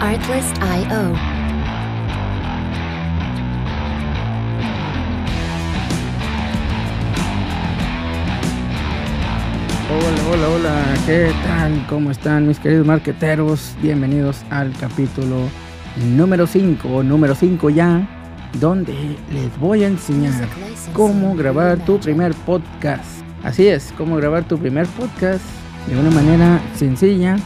Artlist.io. Hola, hola, hola, ¿qué tal? ¿Cómo están mis queridos marqueteros? Bienvenidos al capítulo número 5, número 5 ya, donde les voy a enseñar cómo grabar tu primer podcast. Así es, cómo grabar tu primer podcast de una manera sencilla,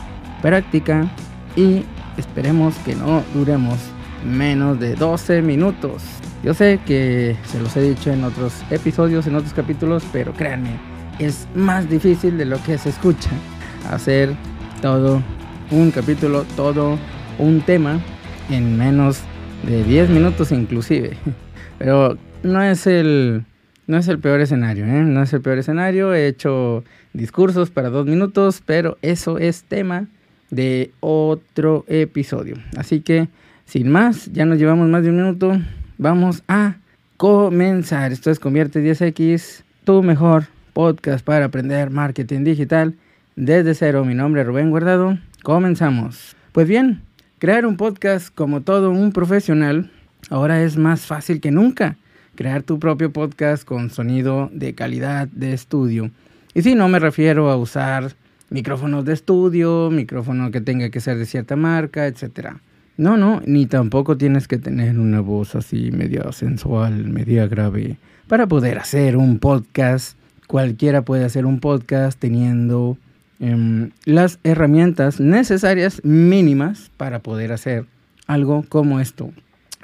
práctica y esperemos que no duremos menos de 12 minutos. Yo sé que se los he dicho en otros episodios, en otros capítulos, pero créanme, es más difícil de lo que se escucha hacer todo un capítulo, todo un tema en menos de 10 minutos inclusive. Pero no es el no es el peor escenario, ¿eh? No es el peor escenario. He hecho discursos para dos minutos, pero eso es tema de otro episodio. Así que, sin más, ya nos llevamos más de un minuto. Vamos a comenzar. Esto es Convierte 10X, tu mejor podcast para aprender marketing digital desde cero. Mi nombre es Rubén Guardado. Comenzamos. Pues bien, crear un podcast como todo un profesional ahora es más fácil que nunca crear tu propio podcast con sonido de calidad de estudio. Y si no me refiero a usar micrófonos de estudio, micrófono que tenga que ser de cierta marca, etc. No, no, ni tampoco tienes que tener una voz así media sensual, media grave, para poder hacer un podcast. Cualquiera puede hacer un podcast teniendo em, las herramientas necesarias mínimas para poder hacer algo como esto.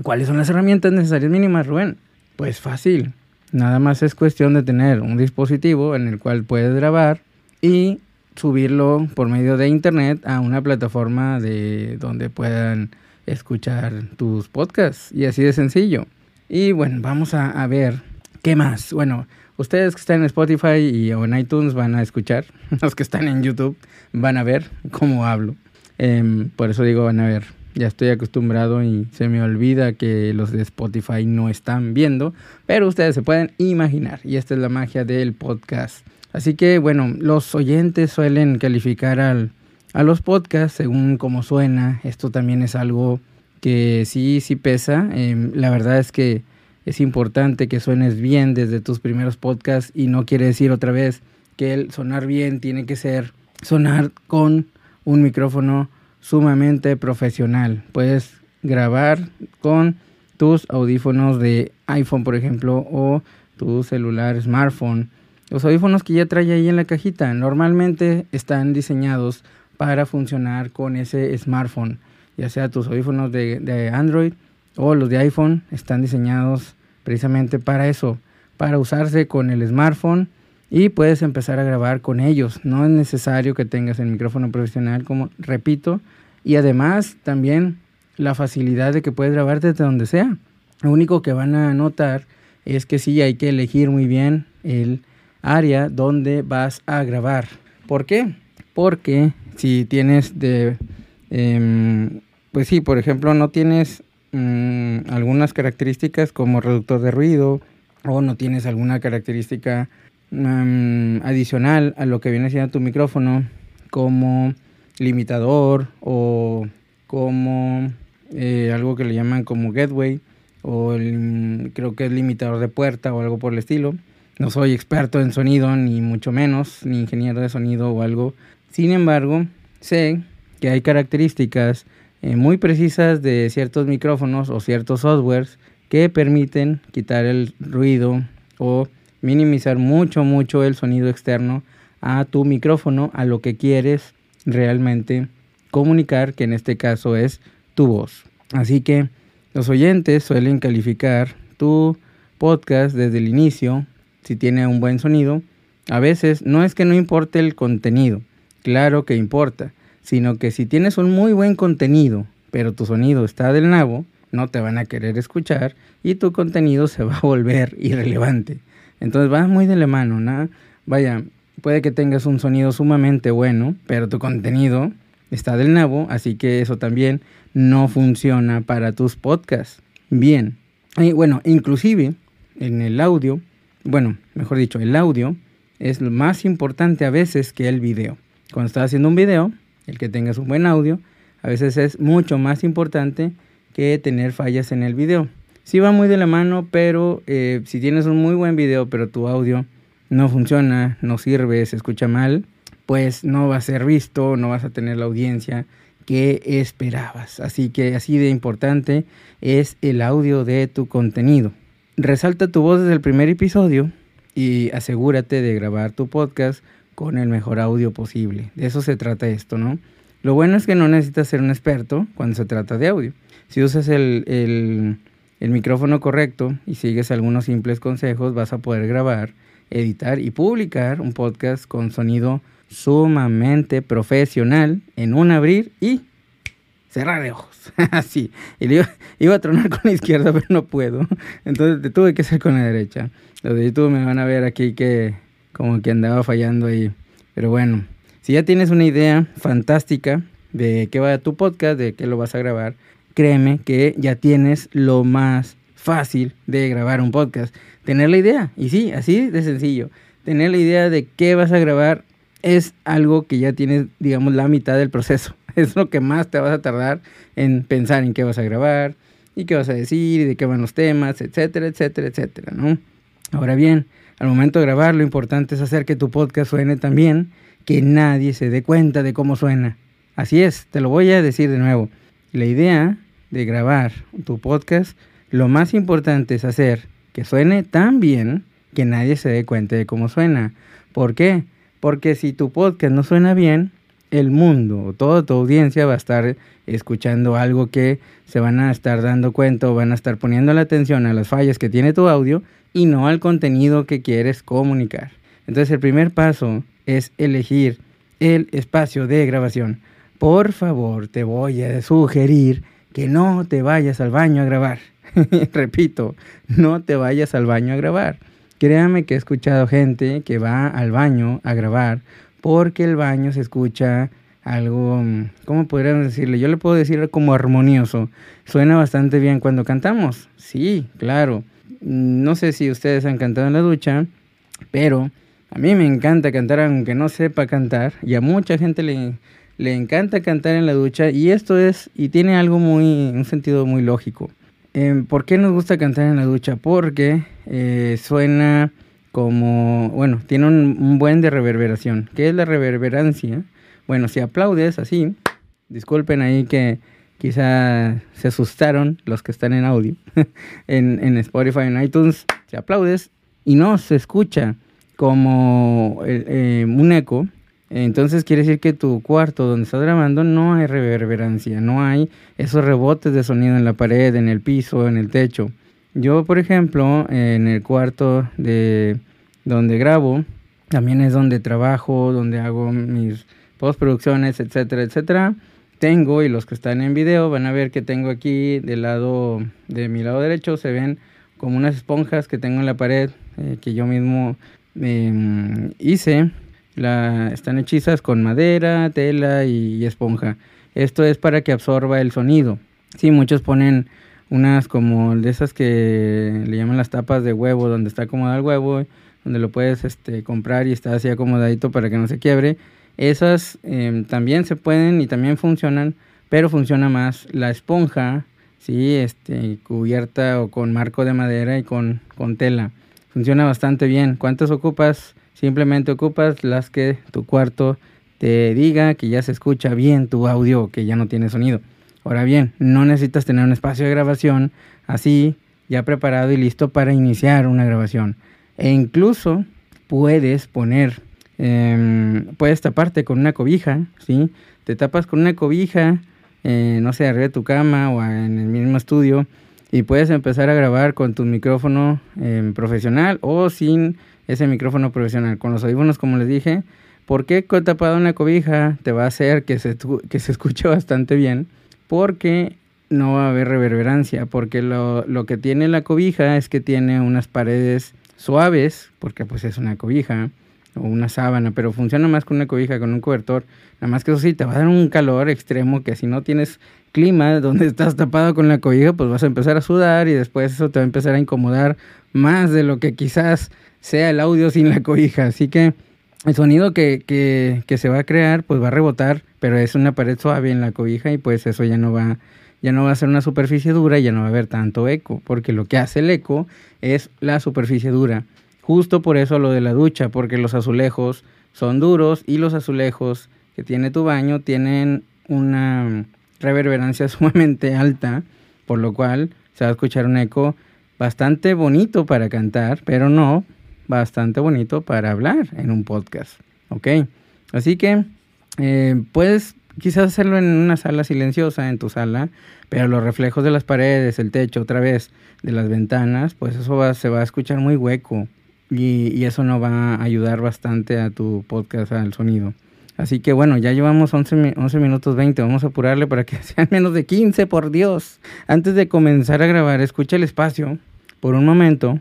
¿Cuáles son las herramientas necesarias mínimas, Rubén? Pues fácil. Nada más es cuestión de tener un dispositivo en el cual puedes grabar y subirlo por medio de internet a una plataforma de donde puedan escuchar tus podcasts y así de sencillo. Y bueno, vamos a, ver qué más. Bueno, ustedes que están en Spotify y o en iTunes van a escuchar, los que están en YouTube van a ver cómo hablo. Em, por eso digo van a ver ya estoy acostumbrado y se me olvida que los de Spotify no están viendo, pero ustedes se pueden imaginar y esta es la magia del podcast. Así que bueno, los oyentes suelen calificar al, a los podcasts según cómo suena. Esto también es algo que sí, sí pesa. Em, la verdad es que es importante que suenes bien desde tus primeros podcasts y no quiere decir otra vez que el sonar bien tiene que ser sonar con un micrófono sumamente profesional. Puedes grabar con tus audífonos de iPhone, por ejemplo, o tu celular smartphone. Los audífonos que ya trae ahí en la cajita normalmente están diseñados para funcionar con ese smartphone, ya sea tus audífonos de, de Android o los de iPhone están diseñados precisamente para eso, para usarse con el smartphone y puedes empezar a grabar con ellos. No es necesario que tengas el micrófono profesional, como repito, y además también la facilidad de que puedes grabar desde donde sea. Lo único que van a notar es que sí hay que elegir muy bien el área donde vas a grabar. ¿Por qué? Porque si tienes de, em, pues sí, por ejemplo, no tienes mm, algunas características como reductor de ruido o no tienes alguna característica mm, adicional a lo que viene siendo tu micrófono como limitador o como eh, algo que le llaman como gateway o creo que es limitador de puerta o algo por el estilo. No soy experto en sonido ni mucho menos, ni ingeniero de sonido o algo. Sin embargo, sé que hay características eh, muy precisas de ciertos micrófonos o ciertos softwares que permiten quitar el ruido o minimizar mucho, mucho el sonido externo a tu micrófono, a lo que quieres realmente comunicar, que en este caso es tu voz. Así que los oyentes suelen calificar tu podcast desde el inicio, si tiene un buen sonido. A veces no es que no importe el contenido, claro que importa, sino que si tienes un muy buen contenido, pero tu sonido está del nabo, no te van a querer escuchar y tu contenido se va a volver irrelevante. Entonces va muy de la mano, ¿no? Vaya, Puede que tengas un sonido sumamente bueno, pero tu contenido está del nabo, así que eso también no funciona para tus podcasts. Bien, y bueno, inclusive en el audio, bueno, mejor dicho, el audio es lo más importante a veces que el video. Cuando estás haciendo un video, el que tengas un buen audio, a veces es mucho más importante que tener fallas en el video. Sí va muy de la mano, pero eh, si tienes un muy buen video, pero tu audio no funciona, no sirve, se escucha mal, pues no va a ser visto, no vas a tener la audiencia que esperabas. Así que así de importante es el audio de tu contenido. Resalta tu voz desde el primer episodio y asegúrate de grabar tu podcast con el mejor audio posible. De eso se trata esto, ¿no? Lo bueno es que no necesitas ser un experto cuando se trata de audio. Si usas el, el, micrófono correcto y sigues algunos simples consejos, vas a poder grabar, editar y publicar un podcast con sonido sumamente profesional en un abrir y cerrar de ojos. Así. Y iba, iba, a tronar con la izquierda, pero no puedo. Entonces te tuve que hacer con la derecha. Los de YouTube me van a ver aquí que como que andaba fallando ahí. Pero bueno, si ya tienes una idea fantástica de qué va tu podcast, de qué lo vas a grabar, créeme que ya tienes lo más fácil de grabar un podcast. Tener la idea. Y sí, así de sencillo. Tener la idea de qué vas a grabar es algo que ya tienes, digamos, la mitad del proceso. Es lo que más te vas a tardar en pensar en qué vas a grabar y qué vas a decir y de qué van los temas, etcétera, etcétera, etcétera, ¿no? Ahora bien, al momento de grabar lo importante es hacer que tu podcast suene tan bien que nadie se dé cuenta de cómo suena. Así es, te lo voy a decir de nuevo. La idea de grabar tu podcast, lo más importante es hacer que suene tan bien que nadie se dé cuenta de cómo suena. ¿Por qué? Porque si tu podcast no suena bien, el mundo, toda tu audiencia va a estar escuchando algo que se van a estar dando cuenta o van a estar poniendo la atención a las fallas que tiene tu audio y no al contenido que quieres comunicar. Entonces el primer paso es elegir el espacio de grabación. Por favor, te voy a sugerir que no te vayas al baño a grabar. Repito, no te vayas al baño a grabar. Créame que he escuchado gente que va al baño a grabar porque el baño se escucha algo, ¿cómo podríamos decirle? Yo le puedo decir como armonioso. Suena bastante bien cuando cantamos. Sí, claro. No sé si ustedes han cantado en la ducha, pero a mí me encanta cantar aunque no sepa cantar y a mucha gente le, le encanta cantar en la ducha y esto es, y tiene algo muy, un sentido muy lógico. Eh, ¿Por qué nos gusta cantar en la ducha? Porque eh, suena como, bueno, tiene un, buen de reverberación. ¿Qué es la reverberancia? Bueno, si aplaudes así, disculpen ahí que quizá se asustaron los que están en audio, en, en, Spotify, en iTunes, si aplaudes y no se escucha como eh, un eco, entonces quiere decir que tu cuarto donde estás grabando no hay reverberancia, no hay esos rebotes de sonido en la pared, en el piso, en el techo. Yo, por ejemplo, en el cuarto de donde grabo, también es donde trabajo, donde hago mis postproducciones, etcétera, etcétera. Tengo, y los que están en video van a ver que tengo aquí del lado de mi lado derecho, se ven como unas esponjas que tengo en la pared eh, que yo mismo em, hice están hechizas con madera, tela y, esponja. Esto es para que absorba el sonido. Sí, muchos ponen unas como de esas que le llaman las tapas de huevo, donde está acomodado el huevo, donde lo puedes este, comprar y está así acomodadito para que no se quiebre. Esas em, también se pueden y también funcionan, pero funciona más la esponja, sí, este, cubierta o con marco de madera y con, con tela. Funciona bastante bien. ¿Cuántas ocupas? Simplemente ocupas las que tu cuarto te diga que ya se escucha bien tu audio, que ya no tiene sonido. Ahora bien, no necesitas tener un espacio de grabación así, ya preparado y listo para iniciar una grabación. E incluso puedes poner, eh, puedes taparte con una cobija, ¿sí? Te tapas con una cobija, eh, no sé, arriba de tu cama o en el mismo estudio y puedes empezar a grabar con tu micrófono em, profesional o sin ese micrófono profesional. Con los audífonos, como les dije, ¿por qué tapado una cobija te va a hacer que se, que se escuche bastante bien? Porque no va a haber reverberancia, porque lo, lo, que tiene la cobija es que tiene unas paredes suaves, porque pues es una cobija o una sábana, pero funciona más con una cobija, con un cobertor. Nada más que eso sí, te va a dar un calor extremo que si no tienes clima donde estás tapado con la cobija, pues vas a empezar a sudar y después eso te va a empezar a incomodar más de lo que quizás sea el audio sin la cobija. Así que el sonido que, que, que, se va a crear pues va a rebotar, pero es una pared suave en la cobija y pues eso ya no va ya no va a ser una superficie dura y ya no va a haber tanto eco, porque lo que hace el eco es la superficie dura. Justo por eso lo de la ducha, porque los azulejos son duros y los azulejos que tiene tu baño tienen una reverberancia sumamente alta, por lo cual se va a escuchar un eco bastante bonito para cantar, pero no bastante bonito para hablar en un podcast. ¿Ok? Así que eh, puedes quizás hacerlo en una sala silenciosa, en tu sala, pero los reflejos de las paredes, el techo, otra vez, de las ventanas, pues eso va, se va a escuchar muy hueco y, eso no va a ayudar bastante a tu podcast, al sonido. Así que bueno, ya llevamos 11, 11 minutos 20, vamos a apurarle para que sean menos de 15, por Dios. Antes de comenzar a grabar, escucha el espacio por un momento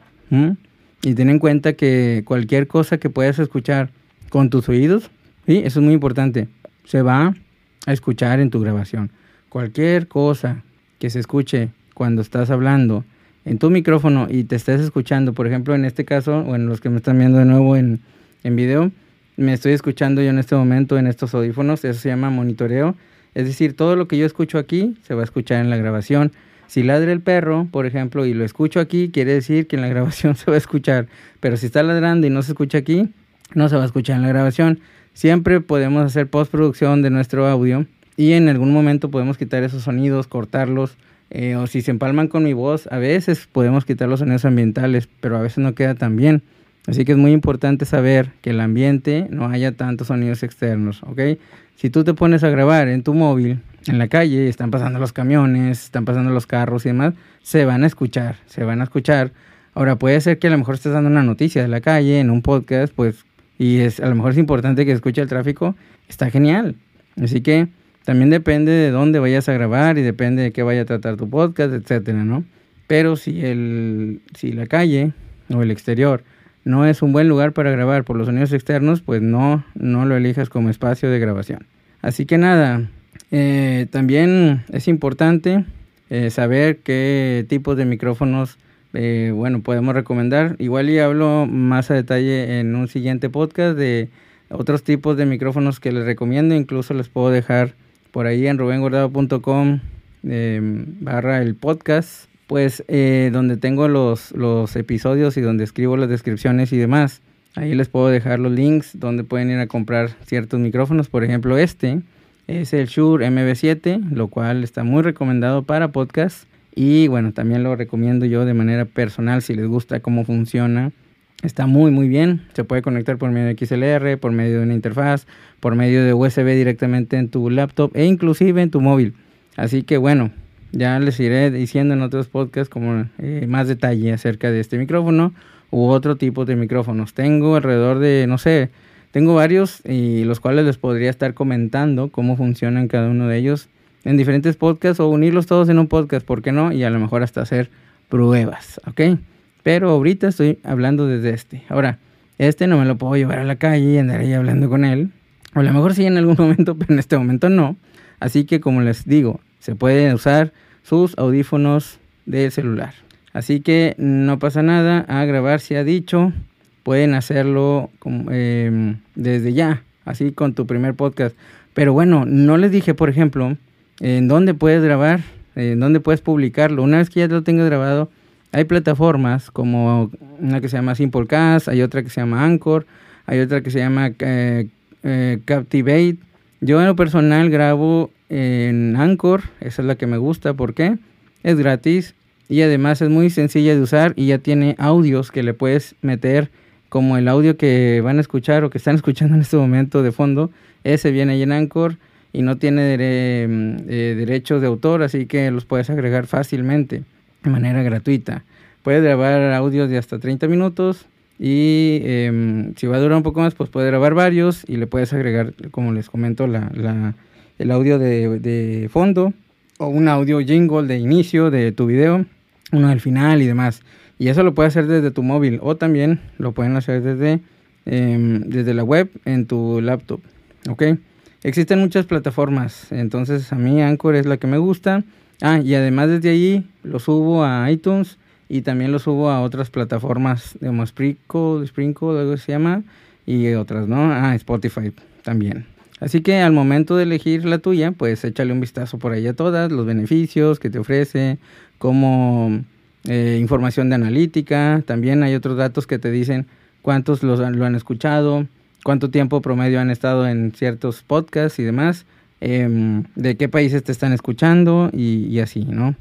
y ten en cuenta que cualquier cosa que puedas escuchar con tus oídos, ¿sí? eso es muy importante, se va a escuchar en tu grabación. Cualquier cosa que se escuche cuando estás hablando en tu micrófono y te estés escuchando, por ejemplo, en este caso, o en los que me están viendo de nuevo en, en video, me estoy escuchando yo en este momento en estos audífonos, eso se llama monitoreo. Es decir, todo lo que yo escucho aquí se va a escuchar en la grabación. Si ladra el perro, por ejemplo, y lo escucho aquí, quiere decir que en la grabación se va a escuchar. Pero si está ladrando y no se escucha aquí, no se va a escuchar en la grabación. Siempre podemos hacer postproducción de nuestro audio y en algún momento podemos quitar esos sonidos, cortarlos. Eh, o si se empalman con mi voz, a veces podemos quitar los sonidos ambientales, pero a veces no queda tan bien. Así que es muy importante saber que el ambiente no haya tantos sonidos externos, ¿ok? Si tú te pones a grabar en tu móvil, en la calle, están pasando los camiones, están pasando los carros y demás, se van a escuchar, se van a escuchar. Ahora puede ser que a lo mejor estés dando una noticia de la calle, en un podcast, pues, y es, a lo mejor es importante que escuche el tráfico, está genial. Así que también depende de dónde vayas a grabar y depende de qué vaya a tratar tu podcast, etcétera, ¿no? Pero si, el, si la calle o el exterior no es un buen lugar para grabar por los sonidos externos, pues no, no lo elijas como espacio de grabación. Así que nada, eh, también es importante eh, saber qué tipos de micrófonos, eh, bueno, podemos recomendar. Igual y hablo más a detalle en un siguiente podcast de otros tipos de micrófonos que les recomiendo. Incluso les puedo dejar por ahí en rubengordado.com barra el podcast pues eh, donde tengo los, los episodios y donde escribo las descripciones y demás. Ahí les puedo dejar los links donde pueden ir a comprar ciertos micrófonos. Por ejemplo, este es el Shure MB7, lo cual está muy recomendado para podcast. Y bueno, también lo recomiendo yo de manera personal si les gusta cómo funciona. Está muy muy bien. Se puede conectar por medio de XLR, por medio de una interfaz, por medio de USB directamente en tu laptop e inclusive en tu móvil. Así que bueno, ya les iré diciendo en otros podcasts como eh, más detalle acerca de este micrófono u otro tipo de micrófonos. Tengo alrededor de, no sé, tengo varios y los cuales les podría estar comentando cómo funcionan cada uno de ellos en diferentes podcasts o unirlos todos en un podcast, ¿por qué no? Y a lo mejor hasta hacer pruebas, ¿ok? Pero ahorita estoy hablando desde este. Ahora, este no me lo puedo llevar a la calle y andar ahí hablando con él. O a lo mejor sí en algún momento, pero en este momento no. Así que como les digo, se pueden usar sus audífonos del celular. Así que no pasa nada, a grabar se ha dicho, pueden hacerlo em, desde ya, así con tu primer podcast. Pero bueno, no les dije, por ejemplo, en dónde puedes grabar, en dónde puedes publicarlo. Una vez que ya lo tengas grabado, hay plataformas como una que se llama Simplecast, hay otra que se llama Anchor, hay otra que se llama eh, eh, Captivate. Yo en lo personal grabo en Anchor, esa es la que me gusta, porque es gratis y además es muy sencilla de usar y ya tiene audios que le puedes meter como el audio que van a escuchar o que están escuchando en este momento de fondo, ese viene ahí en Anchor y no tiene eh, derechos de autor, así que los puedes agregar fácilmente de manera gratuita. Puedes grabar audios de hasta 30 minutos y em, si va a durar un poco más, pues puedes grabar varios y le puedes agregar, como les comento, la el audio de, fondo o un audio jingle de inicio de tu video, uno del final y demás. Y eso lo puedes hacer desde tu móvil o también lo pueden hacer desde, em, desde la web en tu laptop. ¿Ok? Existen muchas plataformas, entonces a mí Anchor es la que me gusta. Ah, y además desde allí lo subo a iTunes y también lo subo a otras plataformas, como Sprinkle, algo se llama, y otras, ¿no? Ah, Spotify también. Así que al momento de elegir la tuya, pues échale un vistazo por ahí a todas, los beneficios que te ofrece, como eh, información de analítica, también hay otros datos que te dicen cuántos los, lo han escuchado, cuánto tiempo promedio han estado en ciertos podcasts y demás, em, de qué países te están escuchando y, así, ¿no?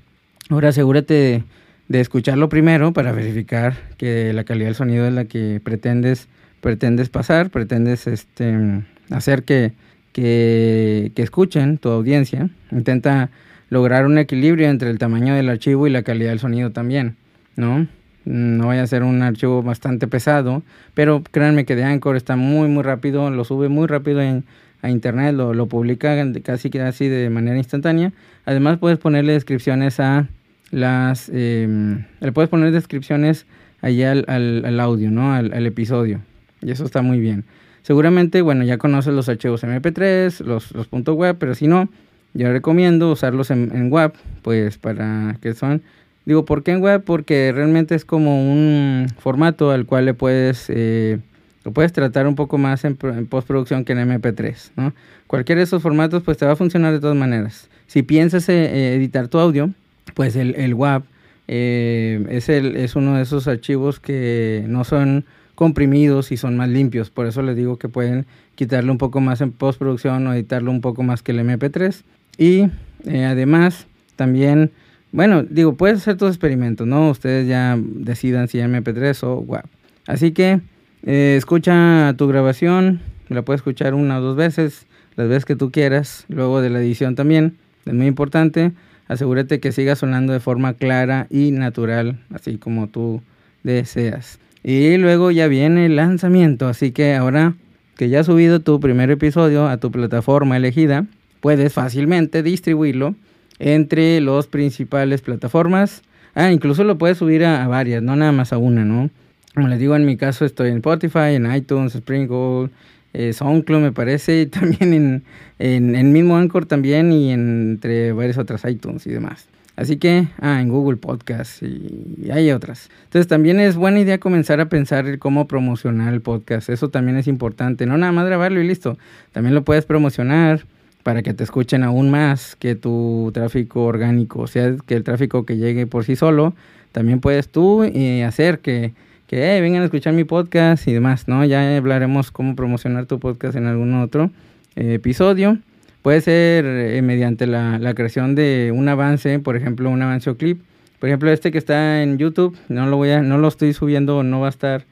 Ahora asegúrate de, escucharlo primero para verificar que la calidad del sonido es la que pretendes, pretendes pasar, pretendes este, hacer que, que, que escuchen tu audiencia. Intenta lograr un equilibrio entre el tamaño del archivo y la calidad del sonido también, ¿no? No vaya a ser un archivo bastante pesado, pero créanme que de Anchor está muy, muy rápido, lo sube muy rápido en, a internet, lo, lo publica casi así de manera instantánea. Además puedes ponerle descripciones a las... Eh, le puedes poner descripciones allá al, al, audio, ¿no? Al, al, episodio. Y eso está muy bien. Seguramente, bueno, ya conoces los archivos MP3, los, los .web, pero si no, yo recomiendo usarlos en, en web, pues para que son Digo, ¿por qué en web? Porque realmente es como un formato al cual le puedes, eh, lo puedes tratar un poco más en, postproducción que en MP3, ¿no? Cualquiera de esos formatos pues te va a funcionar de todas maneras. Si piensas eh, editar tu audio, pues el, el WAV eh, es, el, es uno de esos archivos que no son comprimidos y son más limpios. Por eso les digo que pueden quitarle un poco más en postproducción o editarlo un poco más que el MP3. Y además también bueno, digo, puedes hacer tus experimentos, ¿no? Ustedes ya decidan si MP3 o WAV. Así que eh, escucha tu grabación, la puedes escuchar una o dos veces, las veces que tú quieras, luego de la edición también, es muy importante. Asegúrate que siga sonando de forma clara y natural, así como tú deseas. Y luego ya viene el lanzamiento, así que ahora que ya has subido tu primer episodio a tu plataforma elegida, puedes fácilmente distribuirlo entre las principales plataformas. Ah, incluso lo puedes subir a, varias, no nada más a una, ¿no? Como les digo, en mi caso estoy en Spotify, en iTunes, Springboard, eh, SoundCloud me parece, y también en, en, en, mismo Anchor también y entre varias otras iTunes y demás. Así que, ah, en Google Podcast y, hay otras. Entonces también es buena idea comenzar a pensar cómo promocionar el podcast. Eso también es importante. No nada más grabarlo y listo. También lo puedes promocionar para que te escuchen aún más que tu tráfico orgánico, o sea, que el tráfico que llegue por sí solo, también puedes tú eh, hacer que, que vengan a escuchar mi podcast y demás, ¿no? Ya hablaremos cómo promocionar tu podcast en algún otro eh, episodio. Puede ser eh, mediante la, creación de un avance, por ejemplo, un avance o clip. Por ejemplo, este que está en YouTube, no lo voy a, no lo estoy subiendo, no va a estar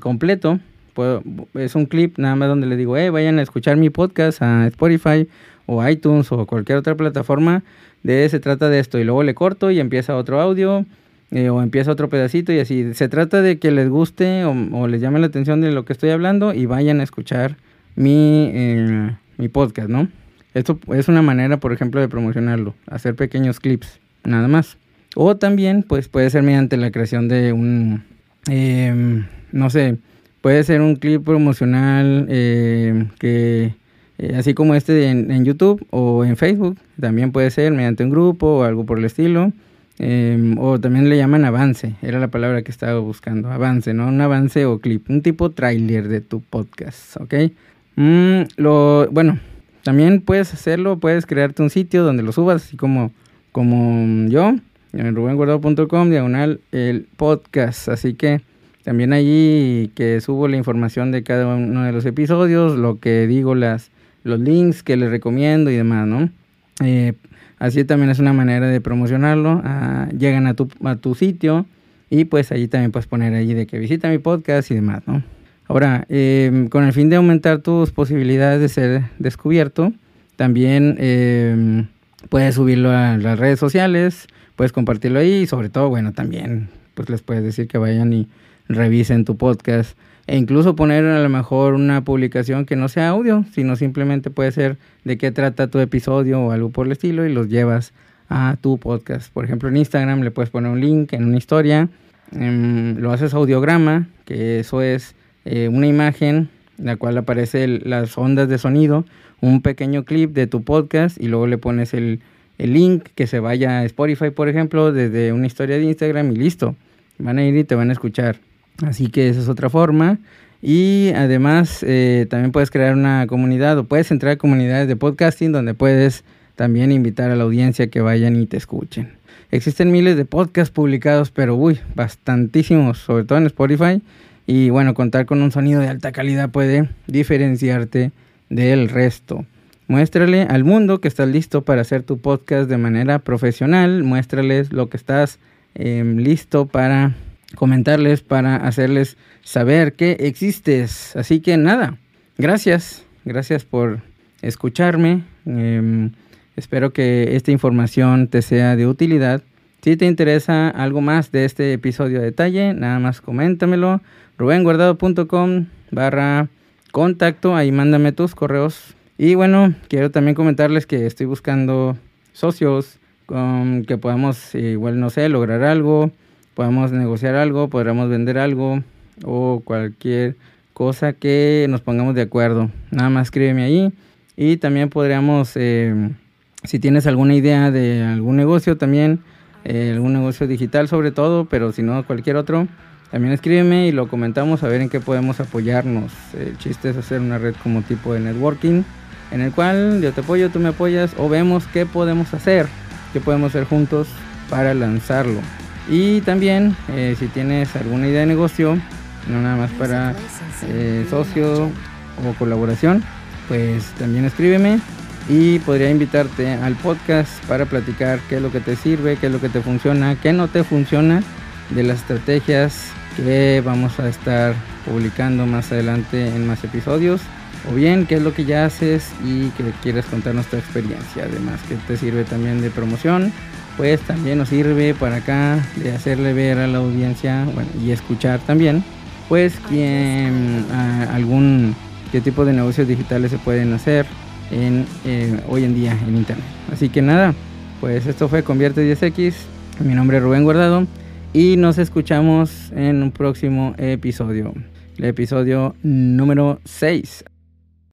completo, es un clip nada más donde le digo, eh, vayan a escuchar mi podcast a Spotify o iTunes o cualquier otra plataforma. De se trata de esto. Y luego le corto y empieza otro audio. Eh, o empieza otro pedacito y así. Se trata de que les guste o, les llame la atención de lo que estoy hablando y vayan a escuchar mi, eh, mi podcast, ¿no? Esto es una manera, por ejemplo, de promocionarlo. Hacer pequeños clips, nada más. O también, pues puede ser mediante la creación de un, em, no sé, Puede ser un clip promocional eh, que, eh, así como este en, YouTube o en Facebook, también puede ser mediante un grupo o algo por el estilo. Em, o también le llaman avance, era la palabra que estaba buscando, avance, ¿no? Un avance o clip, un tipo trailer de tu podcast, ¿ok? Mm, lo, bueno, también puedes hacerlo, puedes crearte un sitio donde lo subas, así como, como yo, en rubenguardado.com, diagonal el podcast, así que también allí que subo la información de cada uno de los episodios, lo que digo, las, los links que les recomiendo y demás, ¿no? Eh, así también es una manera de promocionarlo. Ah, llegan a tu, a tu sitio y pues allí también puedes poner allí de que visita mi podcast y demás, ¿no? Ahora, em, con el fin de aumentar tus posibilidades de ser descubierto, también em, puedes subirlo a las redes sociales, puedes compartirlo ahí y sobre todo, bueno, también pues les puedes decir que vayan y revisen tu podcast e incluso poner a lo mejor una publicación que no sea audio, sino simplemente puede ser de qué trata tu episodio o algo por el estilo y los llevas a tu podcast. Por ejemplo, en Instagram le puedes poner un link en una historia, em, lo haces audiograma, que eso es eh, una imagen en la cual aparecen las ondas de sonido, un pequeño clip de tu podcast y luego le pones el, el link que se vaya a Spotify, por ejemplo, desde una historia de Instagram y listo. Van a ir y te van a escuchar. Así que esa es otra forma. Y además eh, también puedes crear una comunidad o puedes entrar a comunidades de podcasting donde puedes también invitar a la audiencia que vayan y te escuchen. Existen miles de podcasts publicados, pero uy, bastantísimos, sobre todo en Spotify. Y bueno, contar con un sonido de alta calidad puede diferenciarte del resto. Muéstrale al mundo que estás listo para hacer tu podcast de manera profesional. Muéstrales lo que estás em, listo para comentarles, para hacerles saber que existes. Así que nada, gracias. Gracias por escucharme. Em, espero que esta información te sea de utilidad. Si te interesa algo más de este episodio de detalle, nada más coméntamelo. rubenguardado.com barra contacto. Ahí mándame tus correos y bueno, quiero también comentarles que estoy buscando socios con que podamos, igual no sé, lograr algo, podamos negociar algo, podamos vender algo o cualquier cosa que nos pongamos de acuerdo. Nada más escríbeme ahí y también podríamos, eh, si tienes alguna idea de algún negocio también, eh, algún negocio digital sobre todo, pero si no cualquier otro, también escríbeme y lo comentamos a ver en qué podemos apoyarnos. El chiste es hacer una red como tipo de networking en el cual yo te apoyo, tú me apoyas o vemos qué podemos hacer, qué podemos hacer juntos para lanzarlo. Y también eh, si tienes alguna idea de negocio, no nada más para eh, socio o colaboración, pues también escríbeme y podría invitarte al podcast para platicar qué es lo que te sirve, qué es lo que te funciona, qué no te funciona de las estrategias que vamos a estar publicando más adelante en más episodios o bien qué es lo que ya haces y que quieres contar nuestra experiencia. Además que te sirve también de promoción, pues también nos sirve para acá de hacerle ver a la audiencia bueno, y escuchar también, pues quién, algún qué tipo de negocios digitales se pueden hacer en, eh, hoy en día en internet. Así que nada, pues esto fue Convierte 10X. Mi nombre es Rubén Guardado y nos escuchamos en un próximo episodio, el episodio número 6.